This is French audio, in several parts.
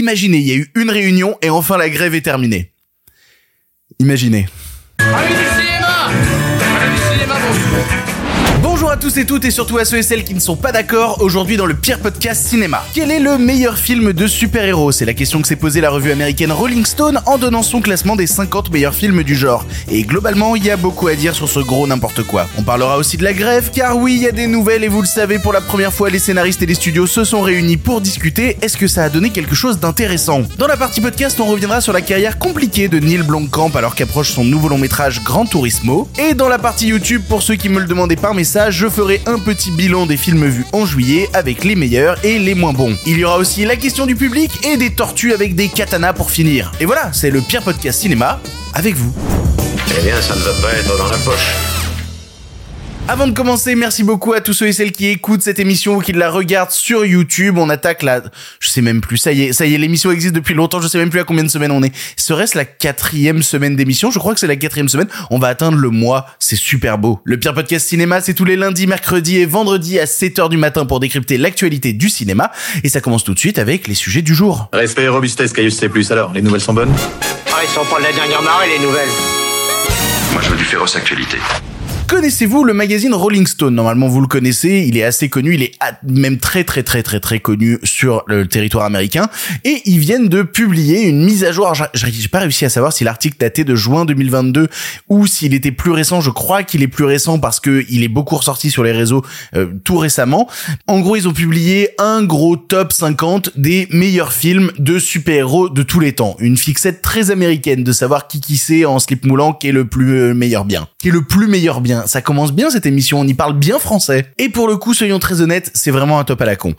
Imaginez, il y a eu une réunion et enfin la grève est terminée. Imaginez. Allez tous et toutes et surtout à ceux et celles qui ne sont pas d'accord aujourd'hui dans le pire podcast cinéma. Quel est le meilleur film de super-héros? C'est la question que s'est posée la revue américaine Rolling Stone en donnant son classement des 50 meilleurs films du genre. Et globalement, il y a beaucoup à dire sur ce gros n'importe quoi. On parlera aussi de la grève car oui, il y a des nouvelles et vous le savez, pour la première fois, les scénaristes et les studios se sont réunis pour discuter. Est-ce que ça a donné quelque chose d'intéressant? Dans la partie podcast, on reviendra sur la carrière compliquée de Neil Blomkamp alors qu'approche son nouveau long métrage Grand Turismo. Et dans la partie YouTube, pour ceux qui me le demandaient par message, ferai un petit bilan des films vus en juillet avec les meilleurs et les moins bons. Il y aura aussi la question du public et des tortues avec des katanas pour finir. Et voilà, c'est le pire podcast cinéma avec vous. Eh bien, ça ne va pas être dans la poche. Avant de commencer, merci beaucoup à tous ceux et celles qui écoutent cette émission ou qui la regardent sur YouTube. On attaque la, je sais même plus, ça y est, ça y est, l'émission existe depuis longtemps, je sais même plus à combien de semaines on est. Serait-ce la quatrième semaine d'émission? Je crois que c'est la quatrième semaine. On va atteindre le mois. C'est super beau. Le pire podcast cinéma, c'est tous les lundis, mercredis et vendredis à 7h du matin pour décrypter l'actualité du cinéma. Et ça commence tout de suite avec les sujets du jour. Respect et robustesse, Caius C+. Alors, les nouvelles sont bonnes? Ah, ils sont pas de la dernière marée, les nouvelles. Moi, je veux du féroce actualité. Connaissez-vous le magazine Rolling Stone? Normalement, vous le connaissez, il est assez connu, il est même très très très très très connu sur le territoire américain. Et ils viennent de publier une mise à jour. J'ai pas réussi à savoir si l'article datait de juin 2022 ou s'il était plus récent. Je crois qu'il est plus récent parce que il est beaucoup ressorti sur les réseaux euh, tout récemment. En gros, ils ont publié un gros top 50 des meilleurs films de super-héros de tous les temps. Une fixette très américaine de savoir qui qui c'est en slip moulant qui est le plus euh, meilleur bien. Qui est le plus meilleur bien. Ça commence bien cette émission, on y parle bien français. Et pour le coup, soyons très honnêtes, c'est vraiment un top à la con.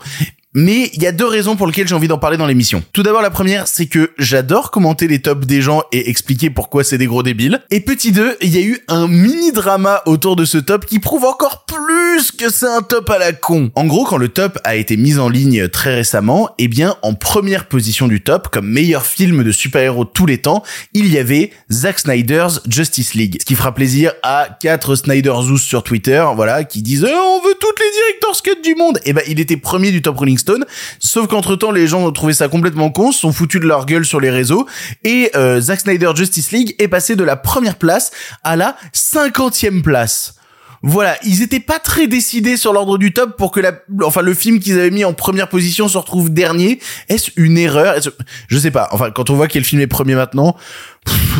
Mais il y a deux raisons pour lesquelles j'ai envie d'en parler dans l'émission. Tout d'abord, la première, c'est que j'adore commenter les tops des gens et expliquer pourquoi c'est des gros débiles. Et petit deux, il y a eu un mini drama autour de ce top qui prouve encore plus que c'est un top à la con. En gros, quand le top a été mis en ligne très récemment, eh bien, en première position du top, comme meilleur film de super-héros tous les temps, il y avait Zack Snyder's Justice League. Ce qui fera plaisir à quatre Snyder Zoos sur Twitter, voilà, qui disent Eh, on veut toutes les director's cut du monde. Et ben, il était premier du top Rolling Sauf qu'entre temps, les gens ont trouvé ça complètement con, se sont foutus de leur gueule sur les réseaux. Et euh, Zack Snyder Justice League est passé de la première place à la cinquantième place. Voilà, ils étaient pas très décidés sur l'ordre du top pour que enfin le film qu'ils avaient mis en première position se retrouve dernier. Est-ce une erreur? Est-ce- Je sais pas. Enfin, quand on voit quel film est premier maintenant,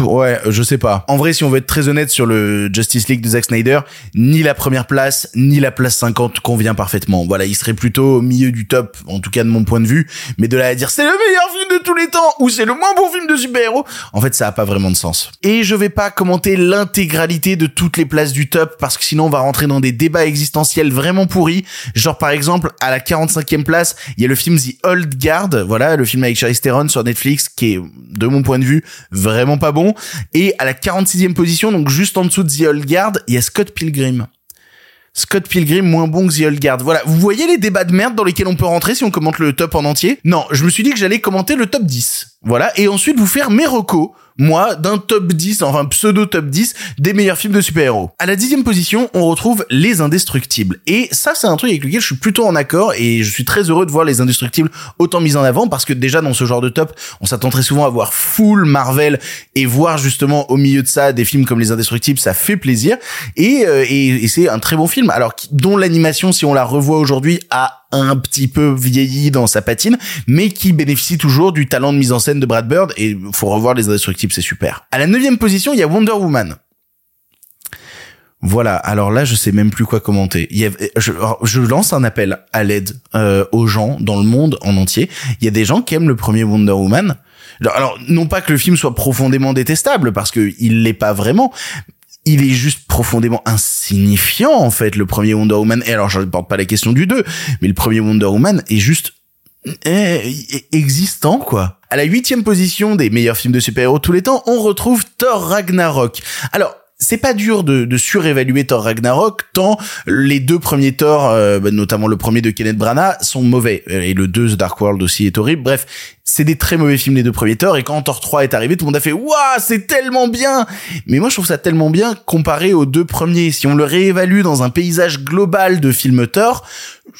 ouais, je sais pas. En vrai, si on veut être très honnête sur le Justice League de Zack Snyder, ni la première place, ni la place 50 convient parfaitement. Voilà, il serait plutôt au milieu du top, en tout cas de mon point de vue. Mais de là à dire c'est le meilleur film de tous les temps ou c'est le moins bon film de super-héros, en fait, ça a pas vraiment de sens. Et je vais pas commenter l'intégralité de toutes les places du top parce que sinon on va rentrer dans des débats existentiels vraiment pourris. Genre par exemple, à la 45e place, il y a le film The Old Guard, voilà, le film avec Charlize Theron sur Netflix qui est de mon point de vue vraiment pas bon. Et à la 46e position, donc juste en dessous de The Old Guard, il y a Scott Pilgrim. Scott Pilgrim moins bon que The Old Guard. Voilà, vous voyez les débats de merde dans lesquels on peut rentrer si on commente le top en entier? Non, je me suis dit que j'allais commenter le top 10. Voilà, et ensuite vous faire mes recos, moi, d'un top 10, enfin pseudo top 10 des meilleurs films de super-héros. À la dixième position, on retrouve Les Indestructibles. Et ça, c'est un truc avec lequel je suis plutôt en accord et je suis très heureux de voir Les Indestructibles autant mis en avant parce que déjà dans ce genre de top, on s'attend très souvent à voir full Marvel et voir justement au milieu de ça des films comme Les Indestructibles, ça fait plaisir et, euh, et, c'est un très bon film. Alors dont l'animation, si on la revoit aujourd'hui, a un petit peu vieilli dans sa patine, mais qui bénéficie toujours du talent de mise en scène de Brad Bird, et faut revoir Les Indestructibles, c'est super. À la neuvième position, il y a Wonder Woman. Voilà, alors là, je sais même plus quoi commenter. Il y a, je, lance un appel à l'aide euh, aux gens dans le monde en entier. Il y a des gens qui aiment le premier Wonder Woman. Alors, non pas que le film soit profondément détestable, parce que il l'est pas vraiment, il est juste profondément insignifiant en fait le premier Wonder Woman. Et alors je ne porte pas la question du 2 mais le premier Wonder Woman est juste existant quoi. À la huitième position des meilleurs films de super-héros tous les temps on retrouve Thor Ragnarok. Alors c'est pas dur de, de surévaluer Thor Ragnarok tant les deux premiers Thor, euh, bah, notamment le premier de Kenneth Branagh, sont mauvais. Et le 2 The Dark World aussi est horrible. Bref, c'est des très mauvais films les deux premiers Thor et quand Thor 3 est arrivé tout le monde a fait waouh c'est tellement bien mais moi je trouve ça tellement bien comparé aux deux premiers si on le réévalue dans un paysage global de films Thor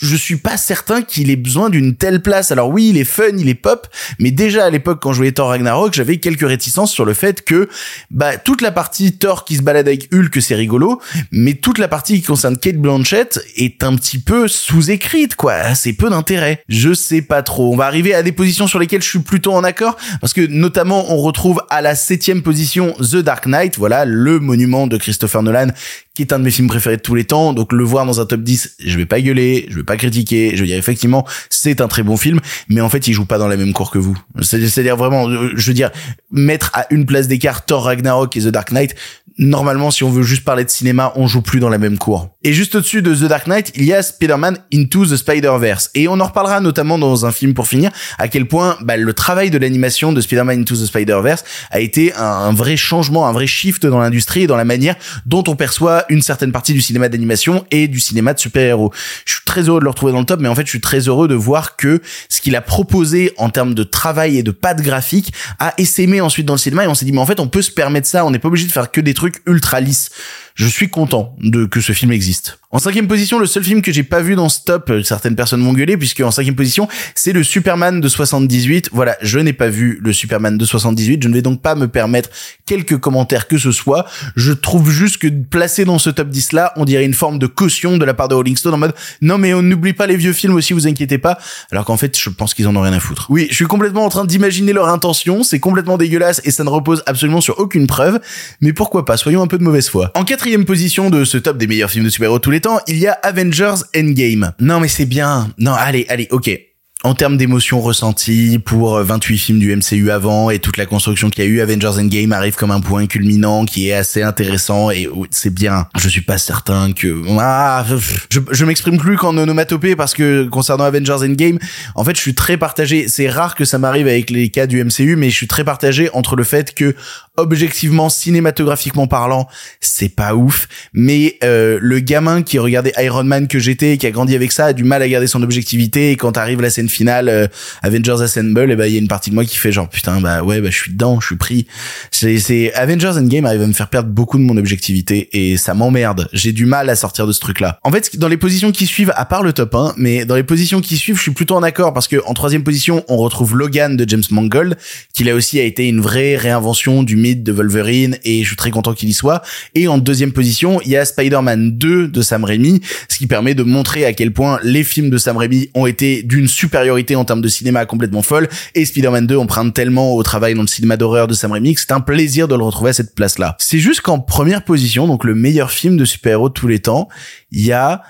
je suis pas certain qu'il ait besoin d'une telle place. Alors oui, il est fun, il est pop, mais déjà à l'époque quand je voyais Thor Ragnarok, j'avais quelques réticences sur le fait que bah toute la partie Thor qui se balade avec Hulk, c'est rigolo, mais toute la partie qui concerne Kate Blanchett est un petit peu sous-écrite quoi, c'est peu d'intérêt. Je sais pas trop. On va arriver à des positions sur lesquelles je suis plutôt en accord parce que notamment on retrouve à la septième position The Dark Knight, voilà le monument de Christopher Nolan qui est un de mes films préférés de tous les temps. Donc le voir dans un top 10, je vais pas gueuler, je vais pas critiquer, je veux dire effectivement, c'est un très bon film, mais en fait, il joue pas dans la même cour que vous. C'est-à-dire vraiment, euh, je veux dire, mettre à une place d'écart Thor Ragnarok et The Dark Knight, normalement, si on veut juste parler de cinéma, on joue plus dans la même cour. Et juste au-dessus de The Dark Knight, il y a Spider-Man Into the Spider-Verse. Et on en reparlera notamment dans un film pour finir, à quel point bah, le travail de l'animation de Spider-Man Into the Spider-Verse a été un, vrai changement, un vrai shift dans l'industrie et dans la manière dont on perçoit une certaine partie du cinéma d'animation et du cinéma de super-héros. Je suis très heureux de le retrouver dans le top, mais en fait, je suis très heureux de voir que ce qu'il a proposé en termes de travail et de patte graphique a essaimé ensuite dans le cinéma et on s'est dit, mais en fait, on peut se permettre ça, on n'est pas obligé de faire que des trucs ultra lisses je suis content de que ce film existe. En cinquième position, le seul film que j'ai pas vu dans ce top, euh, certaines personnes m'ont gueulé, puisque en cinquième position, c'est le Superman de 78. Voilà, je n'ai pas vu le Superman de 78, je ne vais donc pas me permettre quelques commentaires que ce soit. Je trouve juste que placé dans ce top 10 là, on dirait une forme de caution de la part de Rolling Stone en mode non mais on n'oublie pas les vieux films aussi, vous inquiétez pas. Alors qu'en fait, je pense qu'ils en ont rien à foutre. Oui, je suis complètement en train d'imaginer leur intention, c'est complètement dégueulasse et ça ne repose absolument sur aucune preuve, mais pourquoi pas, soyons un peu de mauvaise foi. Quatrième position de ce top des meilleurs films de super-héros tous les temps, il y a Avengers Endgame. Non mais c'est bien. Non, allez, allez, ok en termes d'émotions ressenties pour 28 films du MCU avant et toute la construction qu'il y a eu, Avengers Endgame arrive comme un point culminant qui est assez intéressant et c'est bien. Je suis pas certain que ah, je, je m'exprime plus qu'en onomatopée parce que concernant Avengers Endgame, en fait, je suis très partagé. C'est rare que ça m'arrive avec les cas du MCU, mais je suis très partagé entre le fait que objectivement, cinématographiquement parlant, c'est pas ouf, mais euh, le gamin qui regardait Iron Man que j'étais, qui a grandi avec ça, a du mal à garder son objectivité et quand arrive la scène finale euh, Avengers Assemble et ben il y a une partie de moi qui fait genre putain bah ouais bah je suis dedans je suis pris. C'est c'est Avengers Endgame arrive à me faire perdre beaucoup de mon objectivité et ça m'emmerde. J'ai du mal à sortir de ce truc là en fait dans les positions qui suivent à part le top 1 mais dans les positions qui suivent je suis plutôt en accord parce que en troisième position on retrouve Logan de James Mangold qui là aussi a été une vraie réinvention du mythe de Wolverine et je suis très content qu'il y soit. Et en deuxième position il y a Spider-Man 2 de Sam Raimi ce qui permet de montrer à quel point les films de Sam Raimi ont été d'une super en termes de cinéma complètement folle et Spider-Man 2 emprunte tellement au travail dans le cinéma d'horreur de Sam Raimi que c'est un plaisir de le retrouver à cette place-là. C'est juste qu'en première position, donc le meilleur film de super-héros de tous les temps, il y a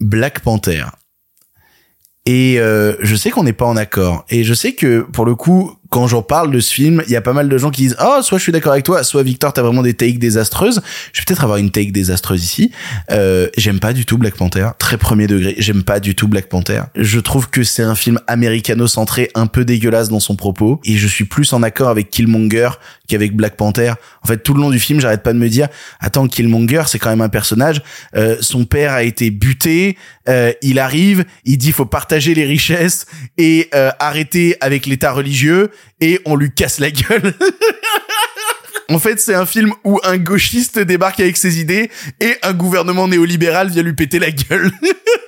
Black Panther. Et euh, je sais qu'on n'est pas en accord. Et je sais que pour le coup, quand j'en parle de ce film, il y a pas mal de gens qui disent "Oh, soit je suis d'accord avec toi, soit Victor, t'as vraiment des takes désastreuses." Je vais peut-être avoir une take désastreuse ici. Euh, j'aime pas du tout Black Panther, très premier degré. J'aime pas du tout Black Panther. Je trouve que c'est un film américano-centré, un peu dégueulasse dans son propos, et je suis plus en accord avec Killmonger qu'avec Black Panther. En fait, tout le long du film, j'arrête pas de me dire "Attends, Killmonger, c'est quand même un personnage. Euh, son père a été buté. Euh, il arrive, il dit faut partager les richesses et euh, arrêter avec l'État religieux." et on lui casse la gueule. En fait, c'est un film où un gauchiste débarque avec ses idées et un gouvernement néolibéral vient lui péter la gueule.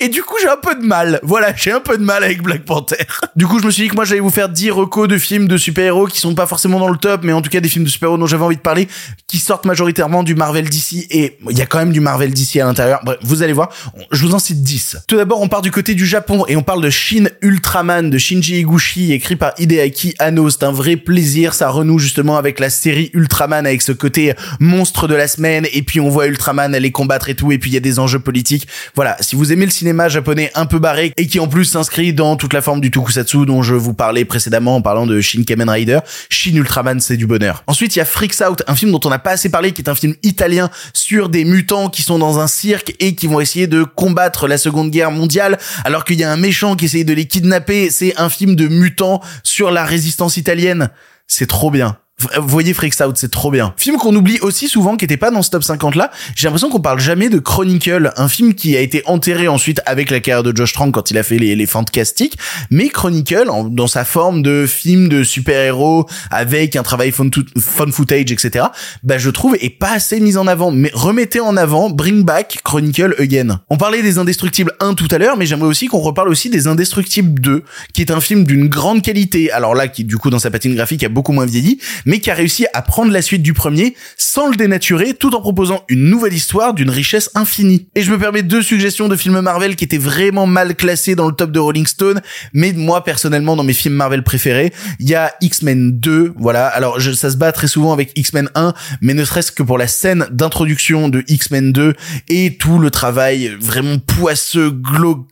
et, du coup, j'ai un peu de mal. Voilà, j'ai un peu de mal avec Black Panther. Du coup, je me suis dit que moi, j'allais vous faire 10 recos de films de super-héros qui sont pas forcément dans le top, mais en tout cas des films de super-héros dont j'avais envie de parler, qui sortent majoritairement du Marvel DC. Et il y a quand même du Marvel DC à l'intérieur. Bref, vous allez voir, je vous en cite 10. Tout d'abord, on part du côté du Japon et on parle de Shin Ultraman de Shinji Higuchi, écrit par Hideaki Anno. C'est un vrai plaisir. Ça renoue justement avec la série Ultraman avec ce côté monstre de la semaine. Et puis on voit Ultraman aller combattre et tout. Et puis il y a des enjeux politiques. Voilà, si vous aimez le cinéma japonais un peu barré et qui en plus s'inscrit dans toute la forme du tokusatsu dont je vous parlais précédemment en parlant de Shin Kamen Rider, Shin Ultraman c'est du bonheur. Ensuite il y a Freaks Out, un film dont on n'a pas assez parlé qui est un film italien sur des mutants qui sont dans un cirque et qui vont essayer de combattre la seconde guerre mondiale alors qu'il y a un méchant qui essaye de les kidnapper. C'est un film de mutants sur la résistance italienne. C'est trop bien voyez Freaks Out, c'est trop bien. Film qu'on oublie aussi souvent, qui était pas dans ce top 50 là. J'ai l'impression qu'on parle jamais de Chronicle, un film qui a été enterré ensuite avec la carrière de Josh Trank quand il a fait les, les Fantastiques. Mais Chronicle, dans sa forme de film de super-héros avec un travail fun, fun footage, etc. Bah, je trouve est pas assez mis en avant. Mais remettez en avant, bring back Chronicle again. On parlait des Indestructibles 1 tout à l'heure, mais j'aimerais aussi qu'on reparle aussi des Indestructibles 2, qui est un film d'une grande qualité. Alors là, qui du coup dans sa patine graphique a beaucoup moins vieilli, mais qui a réussi à prendre la suite du premier sans le dénaturer, tout en proposant une nouvelle histoire d'une richesse infinie. Et je me permets deux suggestions de films Marvel qui étaient vraiment mal classés dans le top de Rolling Stone, mais moi personnellement dans mes films Marvel préférés, il y a X-Men 2, voilà. Alors je, ça se bat très souvent avec X-Men 1, mais ne serait-ce que pour la scène d'introduction de X-Men 2 et tout le travail vraiment poisseux, glauque,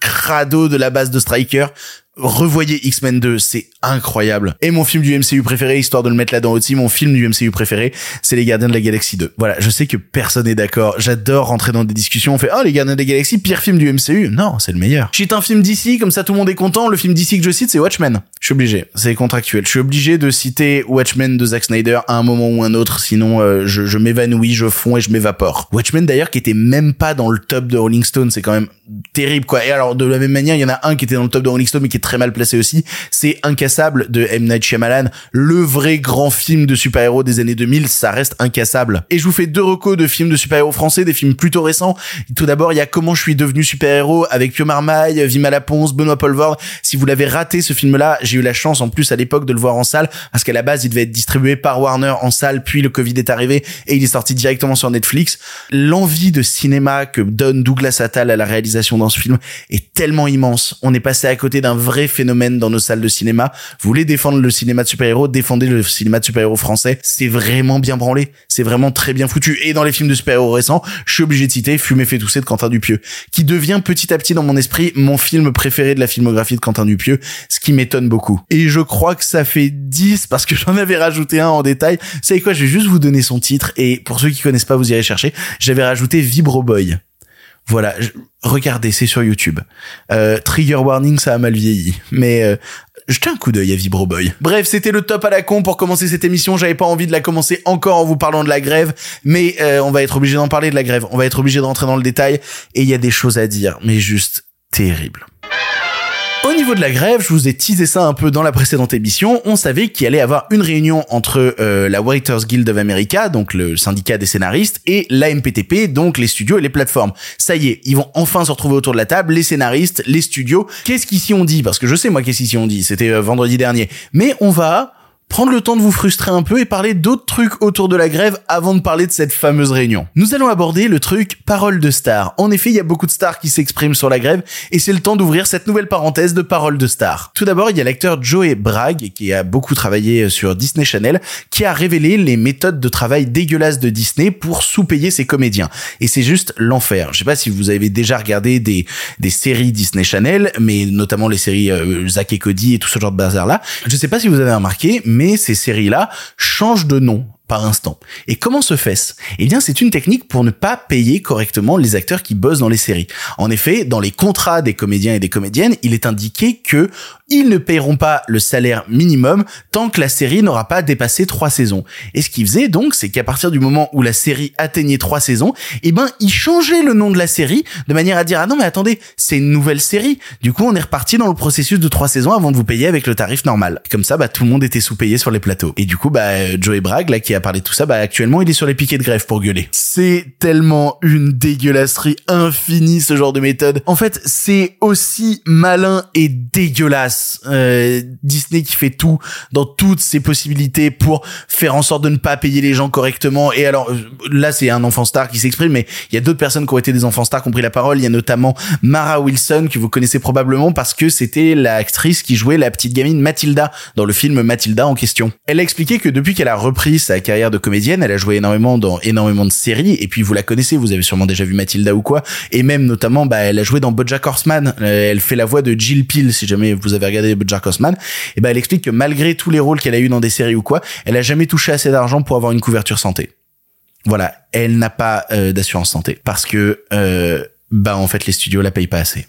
de la base de Striker. Revoyez X-Men 2, c'est incroyable. Et mon film du MCU préféré, histoire de le mettre là-dedans aussi, mon film du MCU préféré, c'est Les Gardiens de la Galaxie 2. Voilà, je sais que personne n'est d'accord. J'adore rentrer dans des discussions. On fait, oh, Les Gardiens de la Galaxie, pire film du MCU. Non, c'est le meilleur. Je cite un film d'ici, comme ça tout le monde est content. Le film d'ici que je cite, c'est Watchmen. Je suis obligé. C'est contractuel. Je suis obligé de citer Watchmen de Zack Snyder à un moment ou un autre, sinon euh, je, je m'évanouis, je fonds et je m'évapore. Watchmen d'ailleurs qui était même pas dans le top de Rolling Stone, c'est quand même terrible quoi. Et alors de la même manière, il y en a un qui était dans le top de Rolling Stone mais qui est très mal placé aussi, c'est Incassable de M Night Shyamalan, le vrai grand film de super-héros des années 2000, ça reste incassable. Et je vous fais deux recos de films de super-héros français, des films plutôt récents. Tout d'abord, il y a Comment je suis devenu super-héros avec Pio Marmaille, Vima Laponce, Benoît Poelvoorde. Si vous l'avez raté ce film-là, j'ai eu la chance en plus à l'époque de le voir en salle parce qu'à la base, il devait être distribué par Warner en salle, puis le Covid est arrivé et il est sorti directement sur Netflix. L'envie de cinéma que donne Douglas Attal à la réalisation dans ce film est tellement immense. On est passé à côté d'un vrai phénomène dans nos salles de cinéma. Vous voulez défendre le cinéma de super-héros, défendez le cinéma de super-héros français. C'est vraiment bien branlé. C'est vraiment très bien foutu. Et dans les films de super-héros récents, je suis obligé de citer Fumer fait tousser de Quentin Dupieux, qui devient petit à petit dans mon esprit mon film préféré de la filmographie de Quentin Dupieux, ce qui m'étonne beaucoup. Et je crois que ça fait 10 parce que j'en avais rajouté un en détail. Vous savez quoi, je vais juste vous donner son titre et pour ceux qui connaissent pas, vous irez chercher. J'avais rajouté Vibro Boy. Voilà, regardez, c'est sur YouTube. Euh, trigger warning, ça a mal vieilli, mais euh, jetez un coup d'œil à Vibro Boy. Bref, c'était le top à la con pour commencer cette émission. J'avais pas envie de la commencer encore en vous parlant de la grève, mais euh, on va être obligé d'en parler de la grève. On va être obligé de rentrer dans le détail et il y a des choses à dire, mais juste terrible. Au niveau de la grève, je vous ai teasé ça un peu dans la précédente émission. On savait qu'il allait y avoir une réunion entre euh, la Writers Guild of America, donc le syndicat des scénaristes, et la MPTP, donc les studios et les plateformes. Ça y est, ils vont enfin se retrouver autour de la table, les scénaristes, les studios. Qu'est-ce qu'ici on dit? Parce que je sais moi qu'est-ce qu'ici on dit? C'était euh, vendredi dernier. Mais on va prendre le temps de vous frustrer un peu et parler d'autres trucs autour de la grève avant de parler de cette fameuse réunion. Nous allons aborder le truc parole de star. En effet, il y a beaucoup de stars qui s'expriment sur la grève et c'est le temps d'ouvrir cette nouvelle parenthèse de parole de star. Tout d'abord, il y a l'acteur Joey Bragg qui a beaucoup travaillé sur Disney Channel qui a révélé les méthodes de travail dégueulasses de Disney pour sous-payer ses comédiens. Et c'est juste l'enfer. Je sais pas si vous avez déjà regardé des, des séries Disney Channel, mais notamment les séries euh, Zack et Cody et tout ce genre de bazar là. Je sais pas si vous avez remarqué, mais ces séries-là changent de nom par instant. Et comment se fait-ce? Eh bien, c'est une technique pour ne pas payer correctement les acteurs qui bossent dans les séries. En effet, dans les contrats des comédiens et des comédiennes, il est indiqué que ils ne paieront pas le salaire minimum tant que la série n'aura pas dépassé trois saisons. Et ce qu'ils faisaient donc, c'est qu'à partir du moment où la série atteignait trois saisons, eh ben, ils changeaient le nom de la série de manière à dire, ah non, mais attendez, c'est une nouvelle série. Du coup, on est reparti dans le processus de trois saisons avant de vous payer avec le tarif normal. Comme ça, bah, tout le monde était sous-payé sur les plateaux. Et du coup, bah, Joey Bragg, là, qui a parlé de tout ça, bah, actuellement, il est sur les piquets de grève pour gueuler. C'est tellement une dégueulasserie infinie, ce genre de méthode. En fait, c'est aussi malin et dégueulasse. Euh, Disney qui fait tout dans toutes ses possibilités pour faire en sorte de ne pas payer les gens correctement. Et alors, euh, là, c'est un enfant star qui s'exprime, mais il y a d'autres personnes qui ont été des enfants stars qui ont pris la parole. Il y a notamment Mara Wilson, que vous connaissez probablement parce que c'était l'actrice qui jouait la petite gamine Mathilda dans le film Mathilda en question. Elle a expliqué que depuis qu'elle a repris sa carrière de comédienne, elle a joué énormément dans énormément de séries, et puis vous la connaissez, vous avez sûrement déjà vu Mathilda ou quoi, et même notamment, bah, elle a joué dans BoJack Horseman, Euh, elle fait la voix de Jill Peel, si jamais vous avez regardé BoJack Horseman, et bah, elle explique que malgré tous les rôles qu'elle a eu dans des séries ou quoi, elle a jamais touché assez d'argent pour avoir une couverture santé. Voilà, elle n'a pas euh, d'assurance santé, parce que, euh, bah, en fait, les studios la payent pas assez.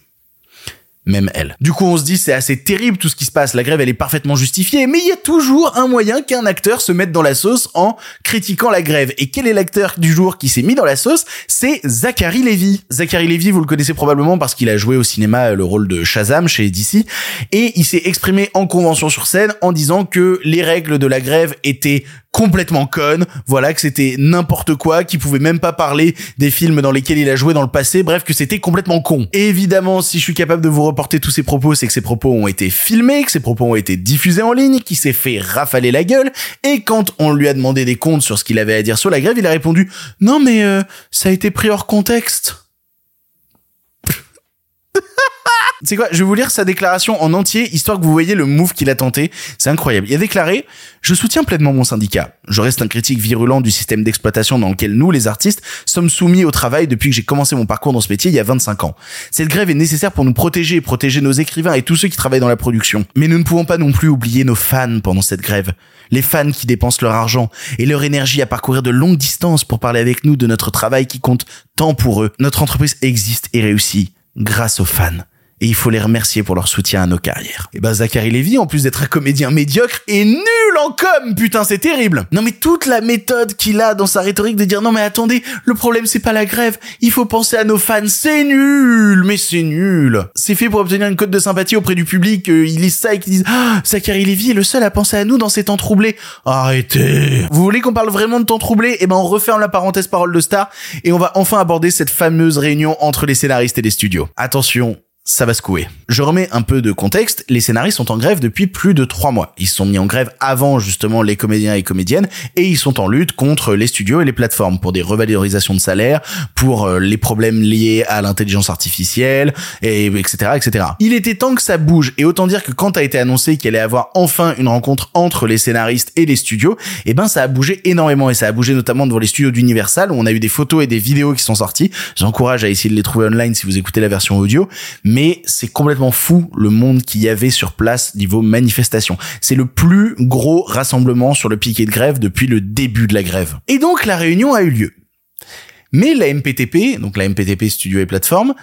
Même elle. Du coup, on se dit c'est assez terrible tout ce qui se passe, la grève elle est parfaitement justifiée, mais il y a toujours un moyen qu'un acteur se mette dans la sauce en critiquant la grève. Et quel est l'acteur du jour qui s'est mis dans la sauce? C'est Zachary Levy. Zachary Levy, vous le connaissez probablement parce qu'il a joué au cinéma le rôle de Shazam chez DC, et il s'est exprimé en convention sur scène en disant que les règles de la grève étaient complètement conne, voilà que c'était n'importe quoi, qu'il pouvait même pas parler des films dans lesquels il a joué dans le passé, bref que c'était complètement con. Et évidemment, si je suis capable de vous reporter tous ces propos, c'est que ces propos ont été filmés, que ces propos ont été diffusés en ligne, qu'il s'est fait rafaler la gueule, et quand on lui a demandé des comptes sur ce qu'il avait à dire sur la grève, il a répondu "Non mais euh, ça a été pris hors contexte." C'est quoi Je vais vous lire sa déclaration en entier, histoire que vous voyez le move qu'il a tenté. C'est incroyable. Il a déclaré « Je soutiens pleinement mon syndicat. Je reste un critique virulent du système d'exploitation dans lequel nous, les artistes, sommes soumis au travail depuis que j'ai commencé mon parcours dans ce métier il y a 25 ans. Cette grève est nécessaire pour nous protéger, protéger nos écrivains et tous ceux qui travaillent dans la production. Mais nous ne pouvons pas non plus oublier nos fans pendant cette grève. Les fans qui dépensent leur argent et leur énergie à parcourir de longues distances pour parler avec nous de notre travail qui compte tant pour eux. Notre entreprise existe et réussit grâce aux fans et il faut les remercier pour leur soutien à nos carrières. Et ben Zachary Levy, en plus d'être un comédien médiocre, est nul en com, putain, c'est terrible. Non mais toute la méthode qu'il a dans sa rhétorique de dire non mais attendez, le problème c'est pas la grève, il faut penser à nos fans, c'est nul, mais c'est nul. C'est fait pour obtenir une cote de sympathie auprès du public, euh, ils lisent ça et qu'ils disent ah, Zachary Levy est le seul à penser à nous dans ces temps troublés. Arrêtez. Vous voulez qu'on parle vraiment de temps troublés? Eh ben on referme la parenthèse parole de star et on va enfin aborder cette fameuse réunion entre les scénaristes et les studios. Attention, ça va secouer. Je remets un peu de contexte, les scénaristes sont en grève depuis plus de trois mois. Ils sont mis en grève avant justement les comédiens et comédiennes et ils sont en lutte contre les studios et les plateformes pour des revalorisations de salaire, pour euh, les problèmes liés à l'intelligence artificielle, et etc., etc. Il était temps que ça bouge et autant dire que quand a été annoncé qu'il allait avoir enfin une rencontre entre les scénaristes et les studios, eh ben ça a bougé énormément et ça a bougé notamment devant les studios d'Universal où on a eu des photos et des vidéos qui sont sorties. J'encourage à essayer de les trouver online si vous écoutez la version audio c'est complètement fou le monde qu'il y avait sur place niveau manifestation. C'est le plus gros rassemblement sur le piquet de grève depuis le début de la grève. Et donc la réunion a eu lieu. Mais la MPTP, donc la MPTP Studio et Plateforme,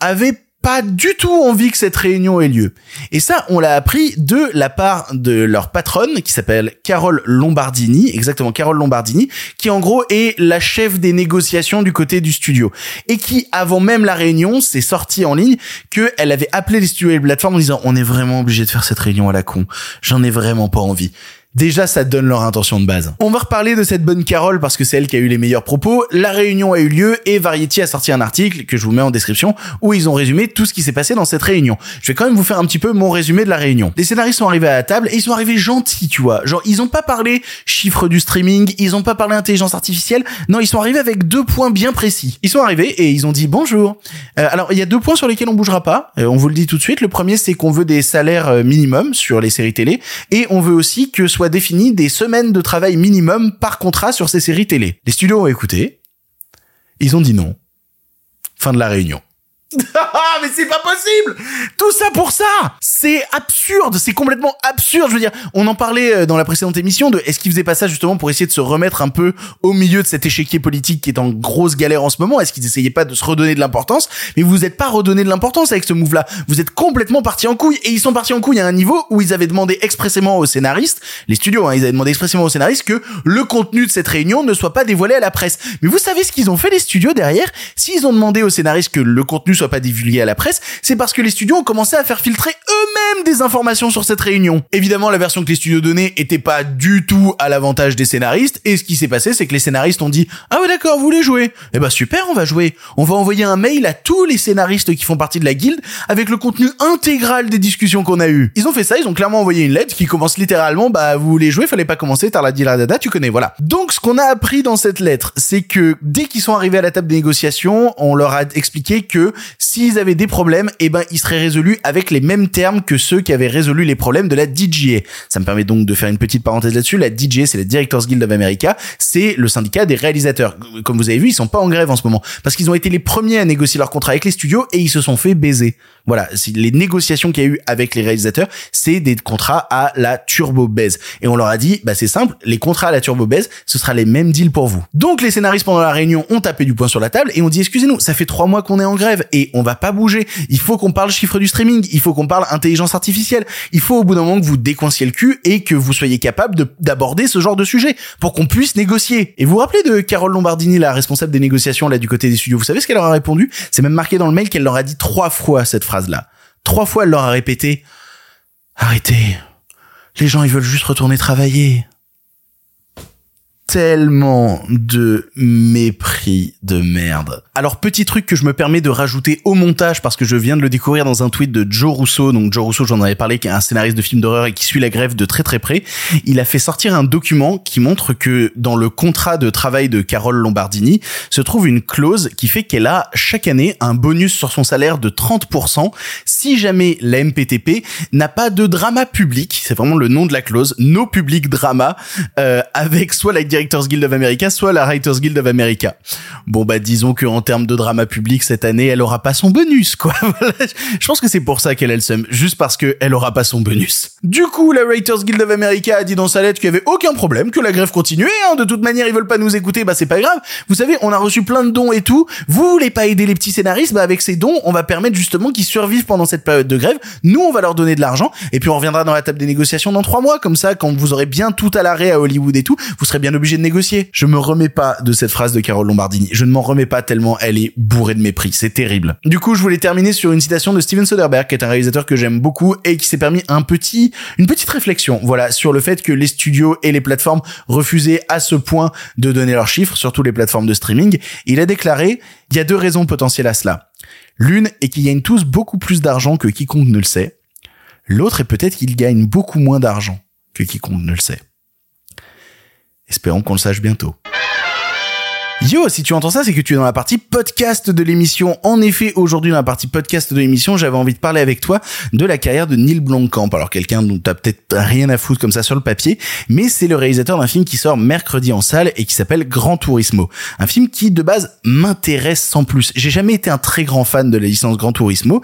avait pas du tout envie que cette réunion ait lieu. Et ça, on l'a appris de la part de leur patronne, qui s'appelle Carole Lombardini, exactement Carole Lombardini, qui en gros est la chef des négociations du côté du studio. Et qui, avant même la réunion, s'est sortie en ligne qu'elle avait appelé les studios et les plateformes en disant, on est vraiment obligé de faire cette réunion à la con. J'en ai vraiment pas envie. Déjà, ça donne leur intention de base. On va reparler de cette bonne Carole parce que c'est elle qui a eu les meilleurs propos. La réunion a eu lieu et Variety a sorti un article que je vous mets en description où ils ont résumé tout ce qui s'est passé dans cette réunion. Je vais quand même vous faire un petit peu mon résumé de la réunion. Les scénaristes sont arrivés à la table et ils sont arrivés gentils, tu vois. Genre, ils ont pas parlé chiffres du streaming, ils ont pas parlé intelligence artificielle. Non, ils sont arrivés avec deux points bien précis. Ils sont arrivés et ils ont dit bonjour. Euh, alors, il y a deux points sur lesquels on bougera pas. Euh, on vous le dit tout de suite. Le premier, c'est qu'on veut des salaires euh, minimum sur les séries télé et on veut aussi que soit défini des semaines de travail minimum par contrat sur ces séries télé. Les studios ont écouté. Ils ont dit non. Fin de la réunion. Ah, mais c'est pas possible Tout ça pour ça C'est absurde, c'est complètement absurde. Je veux dire, on en parlait euh, dans la précédente émission de est-ce qu'ils faisaient pas ça justement pour essayer de se remettre un peu au milieu de cet échiquier politique qui est en grosse galère en ce moment? Est-ce qu'ils essayaient pas de se redonner de l'importance? Mais vous êtes pas redonné de l'importance avec ce move-là. Vous êtes complètement partis en couille et ils sont partis en couille à un niveau où ils avaient demandé expressément aux scénaristes, les studios, hein, ils avaient demandé expressément aux scénaristes que le contenu de cette réunion ne soit pas dévoilé à la presse. Mais vous savez ce qu'ils ont fait les studios derrière? S'ils ont demandé aux scénaristes que le contenu soit pas divulgué à la presse, c'est parce que les studios ont commencé à faire filtrer eux-mêmes des informations sur cette réunion. Évidemment, la version que les studios donnaient était pas du tout à l'avantage des scénaristes, et ce qui s'est passé, c'est que les scénaristes ont dit « Ah ouais d'accord, vous voulez jouer? Eh ben super, on va jouer. On va envoyer un mail à tous les scénaristes qui font partie de la guilde avec le contenu intégral des discussions qu'on a eues. Ils ont fait ça, ils ont clairement envoyé une lettre qui commence littéralement « Bah vous voulez jouer, fallait pas commencer, la dada, tu connais, voilà. » Donc ce qu'on a appris dans cette lettre, c'est que dès qu'ils sont arrivés à la table des négociations, on leur a expliqué que s'ils avaient des problèmes, eh ben ils seraient résolus avec les mêmes termes que ceux qui avaient résolu les problèmes de la DGA. Ça me permet donc de faire une petite parenthèse là-dessus. La DGA, c'est la Directors Guild of America, c'est le syndicat des réalisateurs. Comme vous avez vu, ils sont pas en grève en ce moment parce qu'ils ont été les premiers à négocier leur contrat avec les studios et ils se sont fait baiser. Voilà, les négociations qu'il y a eu avec les réalisateurs, c'est des contrats à la turbo baise. Et on leur a dit, bah c'est simple, les contrats à la turbo baise, ce sera les mêmes deals pour vous. Donc les scénaristes pendant la réunion ont tapé du poing sur la table et ont dit, excusez-nous, ça fait trois mois qu'on est en grève et on va pas bouger. Il faut qu'on parle chiffre du streaming, il faut qu'on parle intelligence artificielle. Il faut au bout d'un moment que vous décoinciez le cul et que vous soyez capable de- d'aborder ce genre de sujet pour qu'on puisse négocier. Et vous vous rappelez de Carole Lombardini, la responsable des négociations là du côté des studios Vous savez ce qu'elle leur a répondu? C'est même marqué dans le mail qu'elle leur a dit trois fois cette phrase-là. Trois fois elle leur a répété Arrêtez. Les gens ils veulent juste retourner travailler. Tellement de mépris de merde. Alors petit truc que je me permets de rajouter au montage parce que je viens de le découvrir dans un tweet de Joe Russo. Donc Joe Russo, j'en avais parlé, qui est un scénariste de films d'horreur et qui suit la grève de très très près. Il a fait sortir un document qui montre que dans le contrat de travail de Carole Lombardini se trouve une clause qui fait qu'elle a chaque année un bonus sur son salaire de 30% si jamais la MPTP n'a pas de drama public. C'est vraiment le nom de la clause. No public drama euh, avec soit la Directors Guild of America, soit la Writers Guild of America. Bon bah disons que en termes de drama public cette année, elle aura pas son bonus quoi. Je pense que c'est pour ça qu'elle a le seum, juste parce que elle aura pas son bonus. Du coup, la Writers Guild of America a dit dans sa lettre qu'il y avait aucun problème, que la grève continuait. Hein. De toute manière, ils veulent pas nous écouter, bah c'est pas grave. Vous savez, on a reçu plein de dons et tout. Vous voulez pas aider les petits scénaristes, bah avec ces dons, on va permettre justement qu'ils survivent pendant cette période de grève. Nous, on va leur donner de l'argent et puis on reviendra dans la table des négociations dans trois mois. Comme ça, quand vous aurez bien tout à l'arrêt à Hollywood et tout, vous serez bien obligé de négocier. Je me remets pas de cette phrase de Carole Lombardini. Je ne m'en remets pas tellement elle est bourrée de mépris. C'est terrible. Du coup, je voulais terminer sur une citation de Steven Soderbergh, qui est un réalisateur que j'aime beaucoup et qui s'est permis un petit, une petite réflexion, voilà, sur le fait que les studios et les plateformes refusaient à ce point de donner leurs chiffres, surtout les plateformes de streaming. Il a déclaré, il y a deux raisons potentielles à cela. L'une est qu'ils gagnent tous beaucoup plus d'argent que quiconque ne le sait. L'autre est peut-être qu'ils gagnent beaucoup moins d'argent que quiconque ne le sait. Espérons qu'on le sache bientôt. Yo, si tu entends ça, c'est que tu es dans la partie podcast de l'émission. En effet, aujourd'hui, dans la partie podcast de l'émission, j'avais envie de parler avec toi de la carrière de Neil Blomkamp. Alors, quelqu'un dont t'as peut-être rien à foutre comme ça sur le papier, mais c'est le réalisateur d'un film qui sort mercredi en salle et qui s'appelle Gran Turismo. Un film qui, de base, m'intéresse sans plus. J'ai jamais été un très grand fan de la licence Gran Turismo,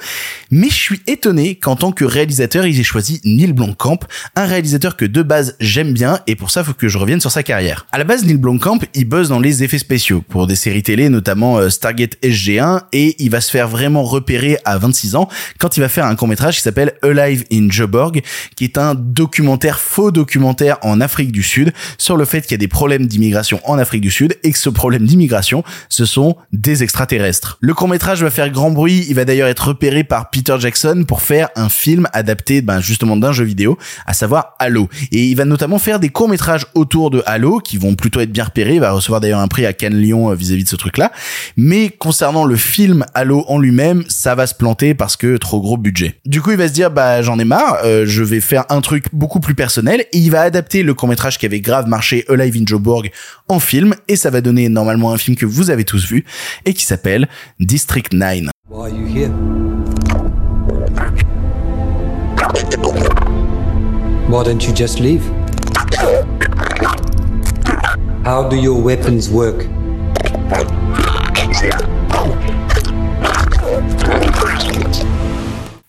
mais je suis étonné qu'en tant que réalisateur, ils aient choisi Neil Blomkamp, un réalisateur que de base j'aime bien, et pour ça, faut que je revienne sur sa carrière. À la base, Neil Blomkamp, il buzz dans les effets spéciaux pour des séries télé, notamment euh, Stargate SG1, et il va se faire vraiment repérer à 26 ans quand il va faire un court métrage qui s'appelle Alive in Joburg, qui est un documentaire, faux documentaire en Afrique du Sud, sur le fait qu'il y a des problèmes d'immigration en Afrique du Sud, et que ce problème d'immigration, ce sont des extraterrestres. Le court métrage va faire grand bruit, il va d'ailleurs être repéré par Peter Jackson pour faire un film adapté ben, justement d'un jeu vidéo, à savoir Halo. Et il va notamment faire des courts métrages autour de Halo, qui vont plutôt être bien repérés, il va recevoir d'ailleurs un prix à Cannes Lyon euh, vis-à-vis de ce truc-là. Mais concernant le film Halo en lui-même, ça va se planter parce que trop gros budget. Du coup, il va se dire bah j'en ai marre, euh, je vais faire un truc beaucoup plus personnel et il va adapter le court-métrage qui avait grave marché Alive in Joburg en film et ça va donner normalement un film que vous avez tous vu et qui s'appelle District 9. Why are you here? Why don't you just leave? How do your weapons work? sea.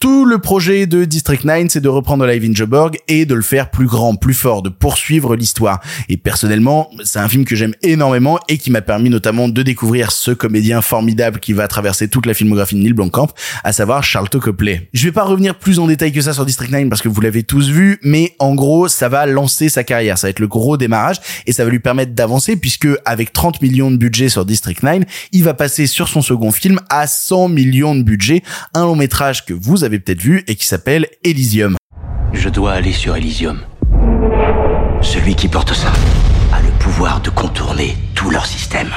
Tout le projet de District 9, c'est de reprendre Live in Joburg et de le faire plus grand, plus fort, de poursuivre l'histoire. Et personnellement, c'est un film que j'aime énormément et qui m'a permis notamment de découvrir ce comédien formidable qui va traverser toute la filmographie de Neil Blomkamp, à savoir Charlton Copley. Je vais pas revenir plus en détail que ça sur District 9 parce que vous l'avez tous vu, mais en gros, ça va lancer sa carrière. Ça va être le gros démarrage et ça va lui permettre d'avancer puisque avec 30 millions de budget sur District 9, il va passer sur son second film à 100 millions de budget, un long métrage que vous avez peut-être vu et qui s'appelle Elysium. Je dois aller sur Elysium. Celui qui porte ça a le pouvoir de contourner tout leur système.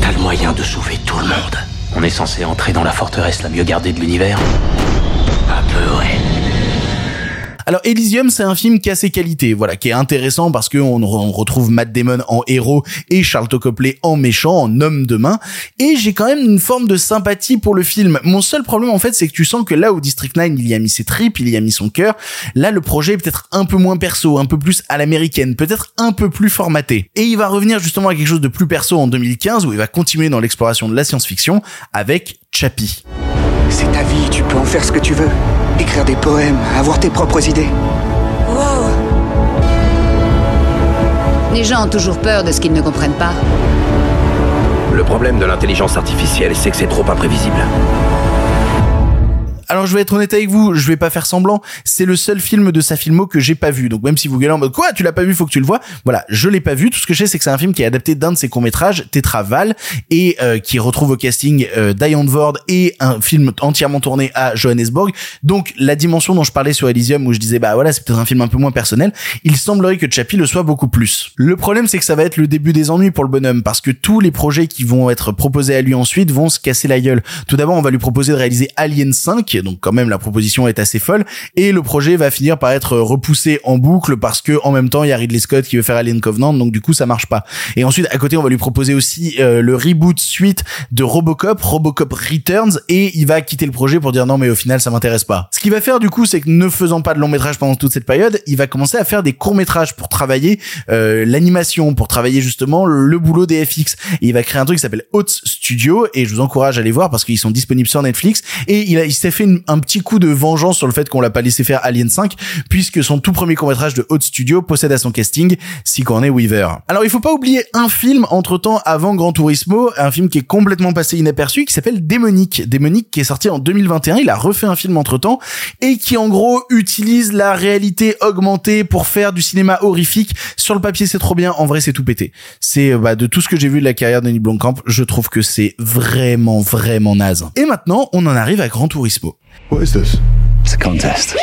T'as le moyen de sauver tout le monde. On est censé entrer dans la forteresse la mieux gardée de l'univers? Un peu, ouais. Alors Elysium, c'est un film qui a ses qualités, voilà, qui est intéressant parce que on, retrouve Matt Damon en héros et Charles Copley en méchant, en homme de main, et j'ai quand même une forme de sympathie pour le film. Mon seul problème en fait, c'est que tu sens que là où District 9 il y a mis ses tripes, il y a mis son cœur, là le projet est peut-être un peu moins perso, un peu plus à l'américaine, peut-être un peu plus formaté. Et il va revenir justement à quelque chose de plus perso en 2015 où il va continuer dans l'exploration de la science-fiction avec Chappie. C'est ta vie, tu peux en faire ce que tu veux. Écrire des poèmes, avoir tes propres idées. Wow Les gens ont toujours peur de ce qu'ils ne comprennent pas. Le problème de l'intelligence artificielle, c'est que c'est trop imprévisible. Alors je vais être honnête avec vous, je vais pas faire semblant, c'est le seul film de sa filmo que j'ai pas vu. Donc même si vous gueulez en mode quoi, tu l'as pas vu, faut que tu le vois. Voilà, je l'ai pas vu. Tout ce que je sais, c'est que c'est un film qui est adapté d'un de ses courts-métrages, Tetraval, et euh, qui retrouve au casting euh, Diane Ward et un film entièrement tourné à Johannesburg. Donc la dimension dont je parlais sur Elysium où je disais bah voilà, c'est peut-être un film un peu moins personnel, il semblerait que Chappie le soit beaucoup plus. Le problème c'est que ça va être le début des ennuis pour le bonhomme parce que tous les projets qui vont être proposés à lui ensuite vont se casser la gueule. Tout d'abord, on va lui proposer de réaliser Alien 5 donc quand même la proposition est assez folle. Et le projet va finir par être repoussé en boucle parce que en même temps il y a Ridley Scott qui veut faire Alien Covenant. Donc du coup ça marche pas. Et ensuite à côté on va lui proposer aussi euh, le reboot suite de Robocop Robocop Returns. Et il va quitter le projet pour dire non mais au final ça m'intéresse pas. Ce qu'il va faire du coup c'est que ne faisant pas de long métrage pendant toute cette période il va commencer à faire des courts métrages pour travailler euh, l'animation pour travailler justement le boulot des FX et il va créer un truc qui s'appelle Hot Studio. Et je vous encourage à aller voir parce qu'ils sont disponibles sur Netflix. Et il, s'est fait un petit coup de vengeance sur le fait qu'on l'a pas laissé faire Alien 5 puisque son tout premier court-métrage de Hot Studio possède à son casting Sigourney Weaver. Alors il faut pas oublier un film entre-temps avant Gran Turismo, un film qui est complètement passé inaperçu qui s'appelle Démonique. Démonique qui est sorti en 2021, il a refait un film entre-temps et qui en gros utilise la réalité augmentée pour faire du cinéma horrifique. Sur le papier c'est trop bien, en vrai c'est tout pété. C'est euh, bah, de tout ce que j'ai vu de la carrière de Blomkamp, je trouve que c'est vraiment vraiment naze. Et maintenant, on en arrive à Gran Turismo. What is this? It's a contest.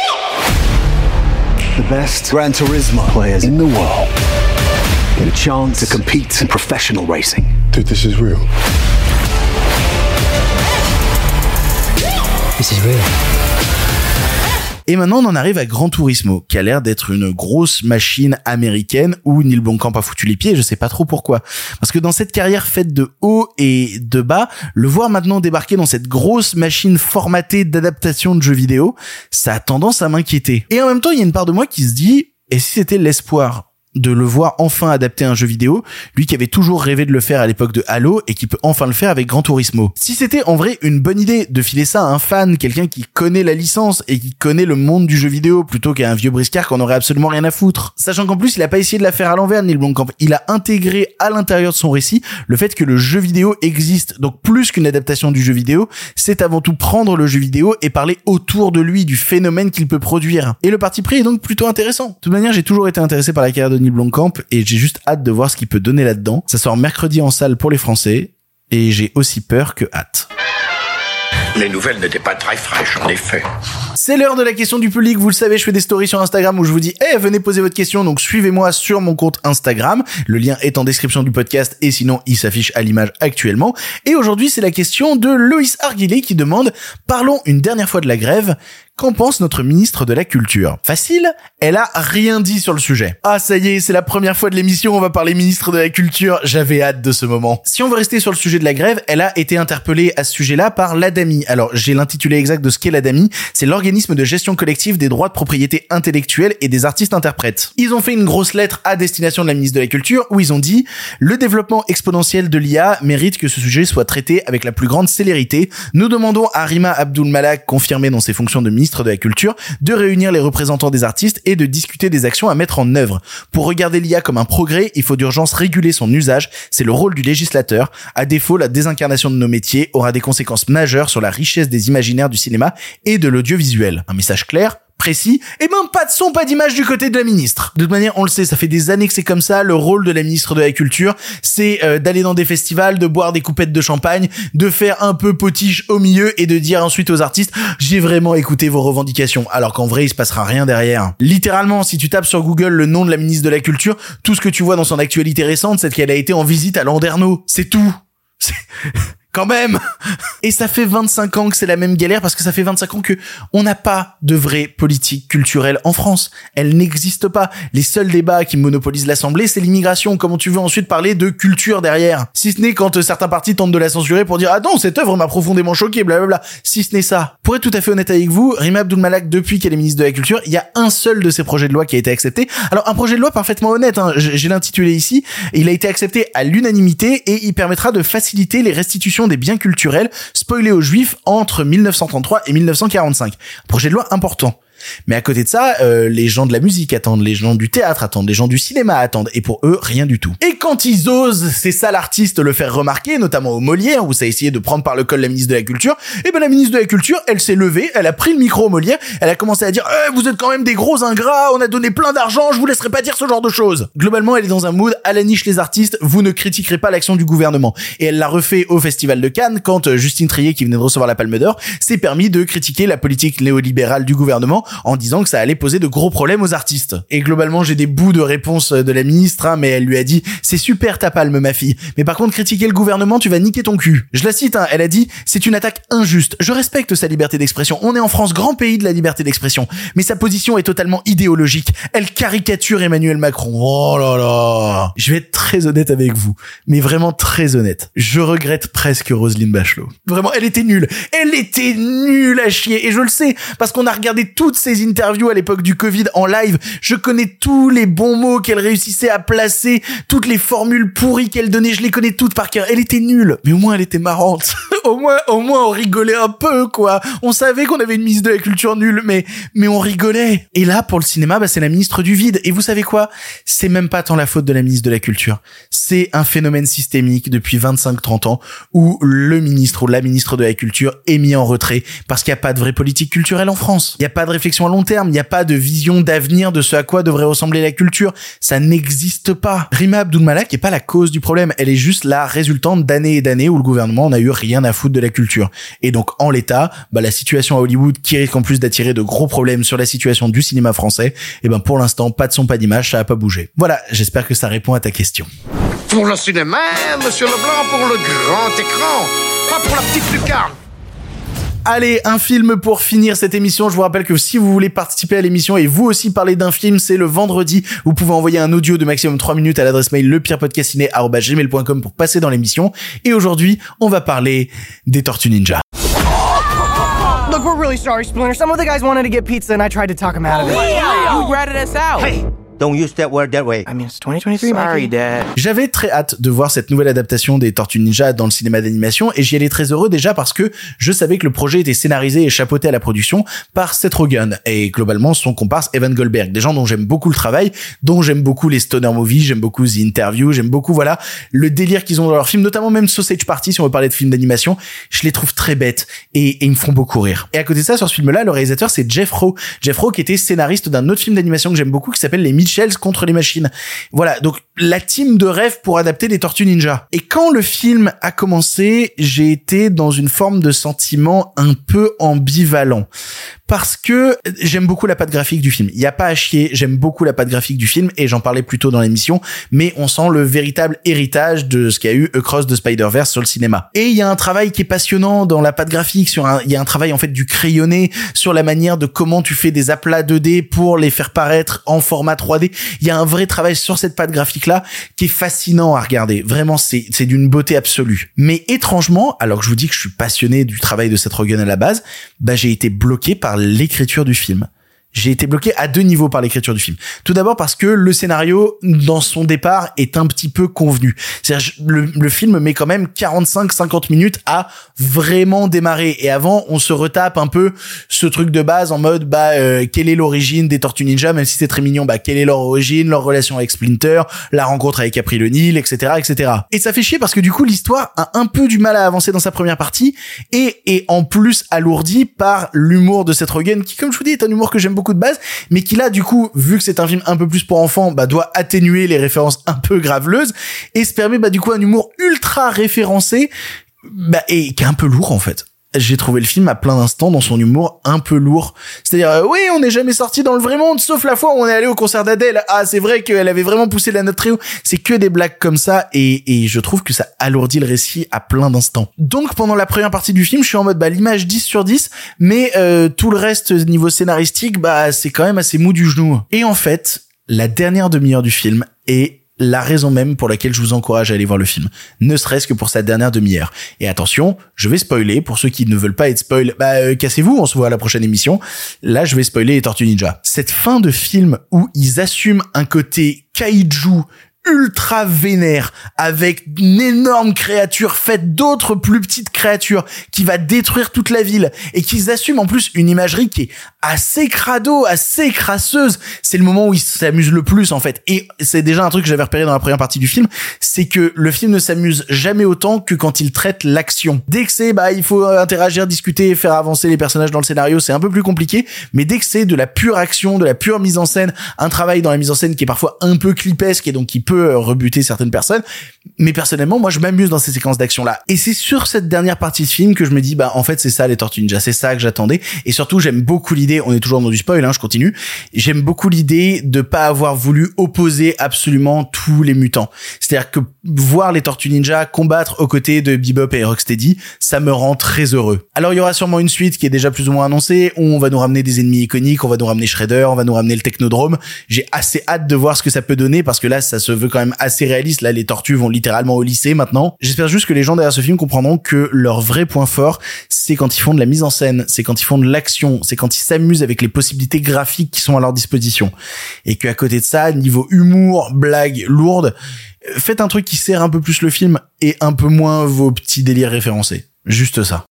The best Gran Turismo players in the world get a chance to compete in professional racing. Dude, this is real. This is real. Et maintenant, on en arrive à Gran Turismo, qui a l'air d'être une grosse machine américaine où Neil Blomkamp a foutu les pieds, je sais pas trop pourquoi. Parce que dans cette carrière faite de haut et de bas, le voir maintenant débarquer dans cette grosse machine formatée d'adaptation de jeux vidéo, ça a tendance à m'inquiéter. Et en même temps, il y a une part de moi qui se dit, et si c'était l'espoir de le voir enfin adapter un jeu vidéo, lui qui avait toujours rêvé de le faire à l'époque de Halo et qui peut enfin le faire avec Gran Turismo. Si c'était en vrai une bonne idée de filer ça à un fan, quelqu'un qui connaît la licence et qui connaît le monde du jeu vidéo plutôt qu'à un vieux briscard qu'on aurait absolument rien à foutre. Sachant qu'en plus, il a pas essayé de la faire à l'envers, Neil Blomkamp. Il a intégré à l'intérieur de son récit le fait que le jeu vidéo existe. Donc plus qu'une adaptation du jeu vidéo, c'est avant tout prendre le jeu vidéo et parler autour de lui du phénomène qu'il peut produire. Et le parti pris est donc plutôt intéressant. De toute manière, j'ai toujours été intéressé par la carrière de Neil Blomkamp et j'ai juste hâte de voir ce qu'il peut donner là-dedans. Ça sort mercredi en salle pour les Français et j'ai aussi peur que hâte. Les nouvelles n'étaient pas très fraîches, en effet. C'est l'heure de la question du public. Vous le savez, je fais des stories sur Instagram où je vous dis, eh, venez poser votre question. Donc, suivez-moi sur mon compte Instagram. Le lien est en description du podcast et sinon, il s'affiche à l'image actuellement. Et aujourd'hui, c'est la question de Loïs Arguillet qui demande, parlons une dernière fois de la grève. Qu'en pense notre ministre de la Culture? Facile, elle a rien dit sur le sujet. Ah ça y est, c'est la première fois de l'émission, on va parler ministre de la Culture, j'avais hâte de ce moment. Si on veut rester sur le sujet de la grève, elle a été interpellée à ce sujet-là par l'ADAMI. Alors j'ai l'intitulé exact de ce qu'est l'ADAMI, c'est l'organisme de gestion collective des droits de propriété intellectuelle et des artistes interprètes. Ils ont fait une grosse lettre à destination de la ministre de la Culture où ils ont dit le développement exponentiel de l'IA mérite que ce sujet soit traité avec la plus grande célérité. Nous demandons à Rima Abdul Malak, confirmée dans ses fonctions de ministre de la Culture, de réunir les représentants des artistes et de discuter des actions à mettre en œuvre. Pour regarder l'IA comme un progrès, il faut d'urgence réguler son usage, c'est le rôle du législateur. À défaut, la désincarnation de nos métiers aura des conséquences majeures sur la richesse des imaginaires du cinéma et de l'audiovisuel. Un message clair, précis, et même pas de son, pas d'image du côté de la ministre. De toute manière, on le sait, ça fait des années que c'est comme ça. Le rôle de la ministre de la Culture, c'est euh, d'aller dans des festivals, de boire des coupettes de champagne, de faire un peu potiche au milieu et de dire ensuite aux artistes, j'ai vraiment écouté vos revendications. Alors qu'en vrai, il se passera rien derrière. Littéralement, si tu tapes sur Google le nom de la ministre de la Culture, tout ce que tu vois dans son actualité récente, c'est qu'elle a été en visite à Landerneau. C'est tout. Quand même. Et ça fait 25 ans que c'est la même galère parce que ça fait 25 ans que on n'a pas de vraie politique culturelle en France. Elle n'existe pas. Les seuls débats qui monopolisent l'Assemblée, c'est l'immigration. Comment tu veux ensuite parler de culture derrière? Si ce n'est quand euh, certains partis tentent de la censurer pour dire ah non cette œuvre m'a profondément choqué, blablabla. Si ce n'est ça. Pour être tout à fait honnête avec vous, Rima Abdul Malak depuis qu'elle est ministre de la Culture, il y a un seul de ses projets de loi qui a été accepté. Alors un projet de loi parfaitement honnête. Hein, j'ai l'intitulé ici. Il a été accepté à l'unanimité et il permettra de faciliter les restitutions des biens culturels spoilés aux juifs entre 1933 et 1945. Projet de loi important. Mais à côté de ça, euh, les gens de la musique attendent, les gens du théâtre attendent, les gens du cinéma attendent, et pour eux, rien du tout. Quand ils osent, c'est ça l'artiste, le faire remarquer, notamment au Molière, où ça a essayé de prendre par le col la ministre de la Culture, et ben la ministre de la Culture, elle s'est levée, elle a pris le micro au Molière, elle a commencé à dire eh, vous êtes quand même des gros ingrats, on a donné plein d'argent, je vous laisserai pas dire ce genre de choses ». Globalement, elle est dans un mood à la niche les artistes, vous ne critiquerez pas l'action du gouvernement. Et elle l'a refait au Festival de Cannes, quand euh, Justine Trier, qui venait de recevoir la Palme d'Or, s'est permis de critiquer la politique néolibérale du gouvernement en disant que ça allait poser de gros problèmes aux artistes. Et globalement, j'ai des bouts de réponse de la ministre, hein, mais elle lui a dit c'est super ta palme ma fille, mais par contre critiquer le gouvernement, tu vas niquer ton cul. Je la cite, hein, elle a dit c'est une attaque injuste. Je respecte sa liberté d'expression. On est en France, grand pays de la liberté d'expression, mais sa position est totalement idéologique. Elle caricature Emmanuel Macron. Oh là là. Je vais être très honnête avec vous, mais vraiment très honnête. Je regrette presque Roselyne Bachelot. Vraiment, elle était nulle. Elle était nulle à chier et je le sais parce qu'on a regardé toutes ses interviews à l'époque du Covid en live. Je connais tous les bons mots qu'elle réussissait à placer, toutes les formules pourries qu'elle donnait, je les connais toutes par cœur. Elle était nulle, mais au moins elle était marrante. au moins, au moins on rigolait un peu, quoi. On savait qu'on avait une ministre de la culture nulle, mais, mais on rigolait. Et là, pour le cinéma, bah, c'est la ministre du vide. Et vous savez quoi? C'est même pas tant la faute de la ministre de la culture. C'est un phénomène systémique depuis 25-30 ans où le ministre ou la ministre de la culture est mis en retrait parce qu'il n'y a pas de vraie politique culturelle en France. Il n'y a pas de réflexion à long terme il n'y a pas de vision d'avenir de ce à quoi devrait ressembler la culture. Ça n'existe pas. Rima Abdulmalak n'est pas la cause du problème. Elle est juste la résultante d'années et d'années où le gouvernement n'a eu rien à foutre de la culture. Et donc, en l'état, bah, la situation à Hollywood, qui risque en plus d'attirer de gros problèmes sur la situation du cinéma français, et eh ben, pour l'instant, pas de son, pas d'image, ça a pas bougé. Voilà. J'espère que ça répond à ta question. Pour le cinéma, monsieur Leblanc, pour le grand écran, pas pour la petite lucarne. Allez, un film pour finir cette émission. Je vous rappelle que si vous voulez participer à l'émission et vous aussi parler d'un film, c'est le vendredi. Vous pouvez envoyer un audio de maximum 3 minutes à l'adresse mail lepirepodcastiné.gmail.com pour passer dans l'émission. Et aujourd'hui, on va parler des Tortues Ninja. Look, we're really sorry, Splinter. Some of the guys wanted to get pizza and I tried to talk them out of it. You ratted us out. Hey, don't use that word that way. I mean, it's 2023, Sorry, Mikey. Dad. J'avais très hâte de voir cette nouvelle adaptation des Tortues Ninja dans le cinéma d'animation et j'y allais très heureux déjà parce que je savais que le projet était scénarisé et chapeauté à la production par Seth Rogen et globalement son comparse Evan Goldberg, des gens dont j'aime beaucoup le travail, dont j'aime beaucoup les stoner movies, j'aime beaucoup The Interview, j'aime beaucoup voilà le délire qu'ils ont dans leurs films, notamment même Sausage Party si on veut parler de films d'animation, je les trouve très bêtes et, et ils me font beaucoup rire. Et à côté de ça, sur ce film-là, le réalisateur c'est Jeff Rowe, Jeff Rowe qui était scénariste d'un autre film d'animation que j'aime beaucoup qui s'appelle Les Contre les machines. Voilà, donc la team de rêve pour adapter les Tortues Ninja. Et quand le film a commencé, j'ai été dans une forme de sentiment un peu ambivalent. Parce que j'aime beaucoup la patte graphique du film. Il y a pas à chier, j'aime beaucoup la patte graphique du film et j'en parlais plus tôt dans l'émission, mais on sent le véritable héritage de ce qu'il y a eu Across the Spider-Verse sur le cinéma. Et il y a un travail qui est passionnant dans la patte graphique sur il y a un travail en fait du crayonné sur la manière de comment tu fais des aplats 2D pour les faire paraître en format 3D. Il y a un vrai travail sur cette patte graphique là qui est fascinant à regarder. Vraiment, c'est, c'est d'une beauté absolue. Mais étrangement, alors que je vous dis que je suis passionné du travail de Seth Rogen à la base, bah, j'ai été bloqué par l'écriture du film. J'ai été bloqué à deux niveaux par l'écriture du film. Tout d'abord parce que le scénario, dans son départ, est un petit peu convenu. C'est-à-dire, le, le film met quand même 45-50 minutes à vraiment démarrer. Et avant, on se retape un peu ce truc de base en mode, bah, euh, quelle est l'origine des Tortues Ninja, même si c'est très mignon, bah, quelle est leur origine, leur relation avec Splinter, la rencontre avec April O'Neil, etc., etc. Et ça fait chier parce que du coup, l'histoire a un peu du mal à avancer dans sa première partie et est en plus alourdie par l'humour de Seth Rogen, qui, comme je vous dis, est un humour que j'aime beaucoup de base, mais qui là, du coup, vu que c'est un film un peu plus pour enfants, bah, doit atténuer les références un peu graveleuses et se permet, bah, du coup, un humour ultra référencé, bah, et qui est un peu lourd, en fait. J'ai trouvé le film à plein d'instants dans son humour un peu lourd. C'est-à-dire, euh, oui, on n'est jamais sorti dans le vrai monde, sauf la fois où on est allé au concert d'Adèle. Ah, c'est vrai qu'elle avait vraiment poussé la note très haut. C'est que des blagues comme ça, et, et je trouve que ça alourdit le récit à plein d'instants. Donc, pendant la première partie du film, je suis en mode, bah, l'image 10 sur 10, mais euh, tout le reste, niveau scénaristique, bah, c'est quand même assez mou du genou. Et en fait, la dernière demi-heure du film est la raison même pour laquelle je vous encourage à aller voir le film, ne serait-ce que pour sa dernière demi-heure. Et attention, je vais spoiler pour ceux qui ne veulent pas être spoil, bah euh, cassez-vous, on se voit à la prochaine émission. Là, je vais spoiler les Tortues Ninja. Cette fin de film où ils assument un côté kaiju ultra vénère avec une énorme créature faite d'autres plus petites créatures qui va détruire toute la ville et qu'ils assument en plus une imagerie qui est assez crado, assez crasseuse. C'est le moment où ils s'amusent le plus en fait. Et c'est déjà un truc que j'avais repéré dans la première partie du film, c'est que le film ne s'amuse jamais autant que quand il traite l'action. Dès que c'est bah il faut interagir, discuter, faire avancer les personnages dans le scénario, c'est un peu plus compliqué, mais dès que c'est de la pure action, de la pure mise en scène, un travail dans la mise en scène qui est parfois un peu clipesque et donc qui rebuter certaines personnes, mais personnellement moi je m'amuse dans ces séquences d'action là. Et c'est sur cette dernière partie de film que je me dis bah en fait c'est ça les Tortues Ninja, c'est ça que j'attendais et surtout j'aime beaucoup l'idée on est toujours dans du spoil, hein, je continue. J'aime beaucoup l'idée de pas avoir voulu opposer absolument tous les mutants. C'est-à-dire que voir les Tortues Ninja combattre aux côtés de Bebop et Rocksteady, ça me rend très heureux. Alors il y aura sûrement une suite qui est déjà plus ou moins annoncée, où on va nous ramener des ennemis iconiques, on va nous ramener Shredder, on va nous ramener le Technodrome. J'ai assez hâte de voir ce que ça peut donner parce que là ça se veut quand même assez réaliste. Là les tortues vont littéralement au lycée maintenant. J'espère juste que les gens derrière ce film comprendront que leur vrai point fort, c'est quand ils font de la mise en scène, c'est quand ils font de l'action, c'est quand ils s'amusent avec les possibilités graphiques qui sont à leur disposition. Et qu'à côté de ça, niveau humour, blague lourde, faites un truc qui sert un peu plus le film et un peu moins vos petits délires référencés. Juste ça.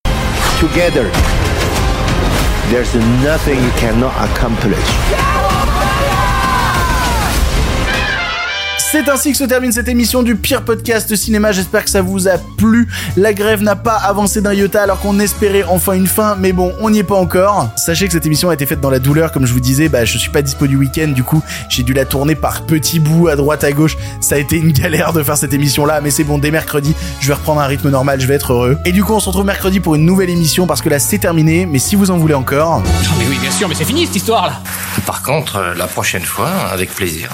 C'est ainsi que se termine cette émission du pire podcast cinéma. J'espère que ça vous a plu. La grève n'a pas avancé d'un iota alors qu'on espérait enfin une fin, mais bon, on n'y est pas encore. Sachez que cette émission a été faite dans la douleur, comme je vous disais. Bah, je suis pas dispo du week-end, du coup, j'ai dû la tourner par petits bouts à droite à gauche. Ça a été une galère de faire cette émission-là, mais c'est bon. Dès mercredi, je vais reprendre un rythme normal. Je vais être heureux. Et du coup, on se retrouve mercredi pour une nouvelle émission parce que là, c'est terminé. Mais si vous en voulez encore, Non mais oui, bien sûr, mais c'est fini cette histoire là. Par contre, euh, la prochaine fois, avec plaisir.